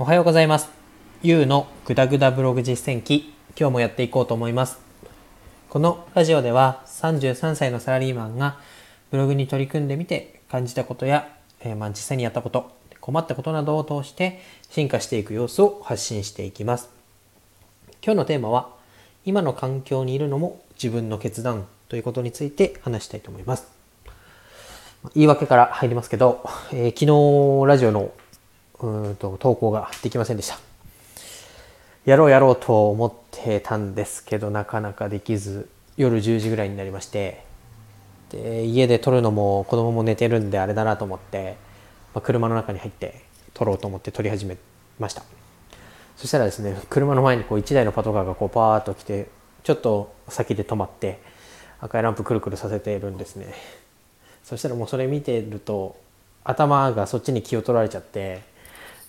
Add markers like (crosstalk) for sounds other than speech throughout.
おはようございます。ゆうのぐだぐだブログ実践記、今日もやっていこうと思います。このラジオでは33歳のサラリーマンがブログに取り組んでみて感じたことや、えー、まあ実際にやったこと、困ったことなどを通して進化していく様子を発信していきます。今日のテーマは、今の環境にいるのも自分の決断ということについて話したいと思います。言い訳から入りますけど、えー、昨日ラジオのうんと投稿ができませんでした。やろうやろうと思ってたんですけどなかなかできず夜10時ぐらいになりまして。で家で撮るのも子供も寝てるんであれだなと思って、まあ、車の中に入って撮ろうと思って撮り始めました。そしたらですね車の前にこう1台のパトカーがこうパーッと来てちょっと先で止まって赤いランプくるくるさせているんですね。そしたらもうそれ見てると頭がそっちに気を取られちゃって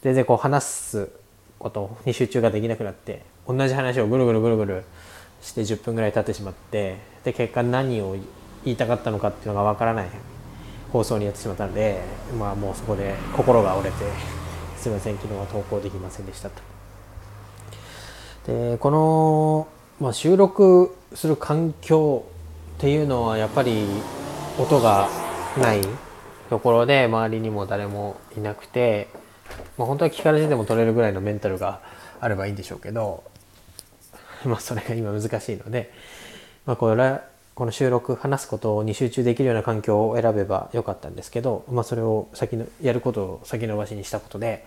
全然こう話すことに集中ができなくなって同じ話をぐるぐるぐるぐるして10分ぐらい経ってしまってで結果何を言いたかったのかっていうのがわからない放送にやってしまったのでまあもうそこで心が折れてすみません昨日は投稿できませんでしたと。でこの、まあ、収録する環境っていうのはやっぱり音がないところで周りにも誰もいなくてまあ、本当は聞かれてでも取れるぐらいのメンタルがあればいいんでしょうけど、まあ、それが今難しいので、まあ、これこの収録話すことに集中できるような環境を選べばよかったんですけど、まあ、それを先のやることを先延ばしにしたことで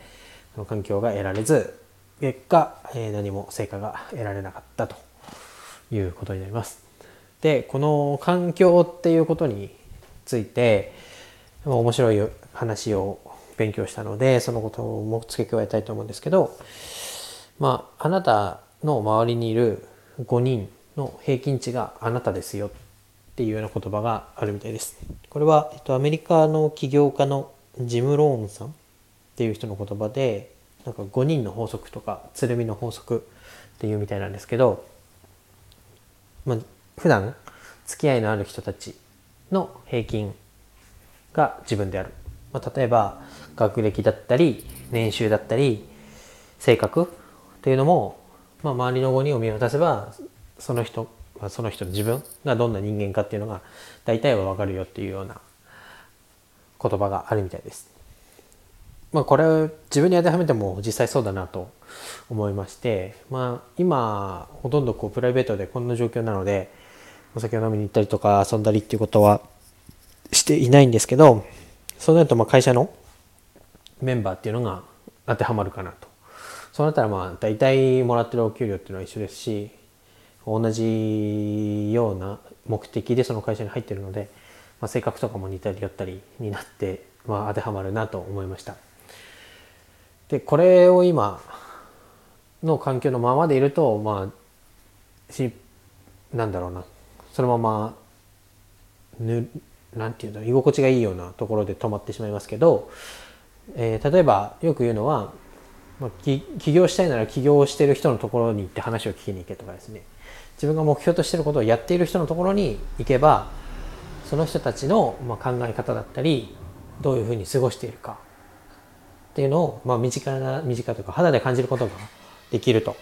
その環境が得られず結果、えー、何も成果が得られなかったということになります。でこの環境っていうことについて面白い話を勉強したのでそのことも付け加えたいと思うんですけどまああなたの周りにいる5人の平均値があなたですよっていうような言葉があるみたいです。これは、えっと、アメリカの起業家のジム・ローンさんっていう人の言葉でなんか5人の法則とか鶴見の法則っていうみたいなんですけど、まあ、普段付き合いのある人たちの平均が自分である。まあ、例えば学歴だったり年収だったり性格っていうのも、まあ、周りの5人を見渡せばその人、まあ、その人自分がどんな人間かっていうのが大体は分かるよっていうような言葉があるみたいです。まあ、これ自分に当てはめても実際そうだなと思いまして、まあ、今ほとんどこうプライベートでこんな状況なのでお酒を飲みに行ったりとか遊んだりっていうことはしていないんですけどそうなるとまあ会社の？メンバーっていうのが当てはまるかなと。そうなったらまあ大体もらってるお給料っていうのは一緒ですし同じような目的でその会社に入ってるので、まあ、性格とかも似たり寄ったりになって、まあ、当てはまるなと思いました。でこれを今の環境のままでいるとまあしなんだろうな。そのままぬなんていうの居心地がいいようなところで止まってしまいますけどえー、例えばよく言うのは、まあ、起業したいなら起業してる人のところに行って話を聞きに行けとかですね自分が目標としてることをやっている人のところに行けばその人たちの、まあ、考え方だったりどういうふうに過ごしているかっていうのを、まあ、身近な身近というか肌で感じることができると。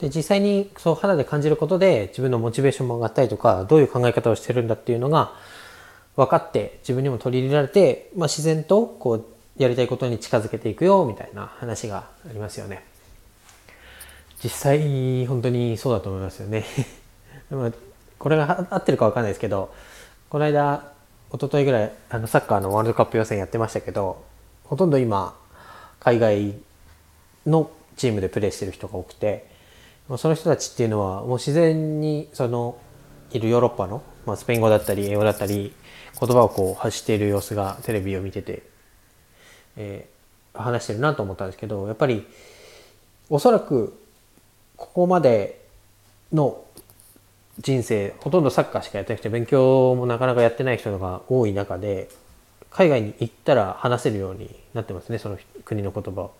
で実際にそう肌で感じることで自分のモチベーションも上がったりとかどういう考え方をしてるんだっていうのが分かって自分にも取り入れられて、まあ、自然とこうやりたいことに近づけていくよみたいな話がありますよね。実際本当にそうだと思いますよね (laughs) でも。これが合ってるか分かんないですけどこの間一昨日ぐらいあのサッカーのワールドカップ予選やってましたけどほとんど今海外のチームでプレーしてる人が多くてまその人たちっていうのはもう自然にそのいるヨーロッパの、まあ、スペイン語だったり英語だったり言葉をこう発している様子がテレビを見てて、えー、話してるなと思ったんですけどやっぱりおそらくここまでの人生ほとんどサッカーしかやってなくて勉強もなかなかやってない人が多い中で海外に行ったら話せるようになってますねその国の言葉を。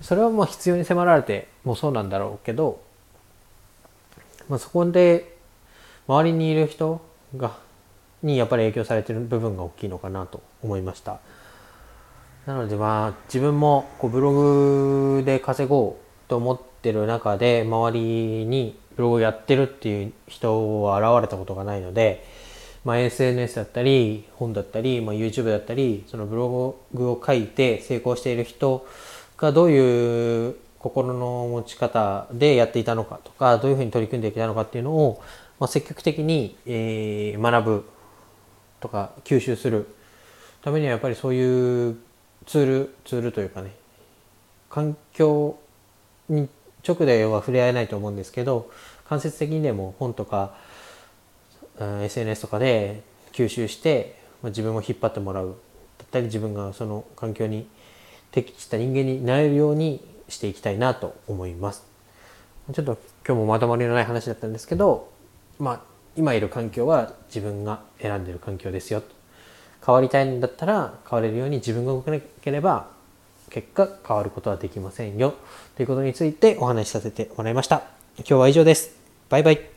それはまあ必要に迫られてもそうなんだろうけど、まあ、そこで周りにいる人がにやっぱり影響されてる部分が大きいのかなと思いました。なのでまあ自分もこうブログで稼ごうと思ってる中で周りにブログやってるっていう人は現れたことがないので、まあ、SNS だったり本だったり、まあ、YouTube だったりそのブログを書いて成功している人がどういう心の持ち方でやっていたのかとかどういうふうに取り組んでいたのかっていうのを、まあ、積極的に、えー、学ぶとか吸収するためにはやっぱりそういうツールツールというかね環境に直では触れ合えないと思うんですけど間接的にでも本とか、うん、SNS とかで吸収して、まあ、自分を引っ張ってもらう。だったり自分がその環境に適した人間になれるようにしていきたいなと思います。ちょっと今日もまとまりのない話だったんですけど、まあ、今いる環境は自分が選んでる環境ですよと。変わりたいんだったら変われるように自分が動かなければ結果変わることはできませんよということについてお話しさせてもらいました。今日は以上です。バイバイ。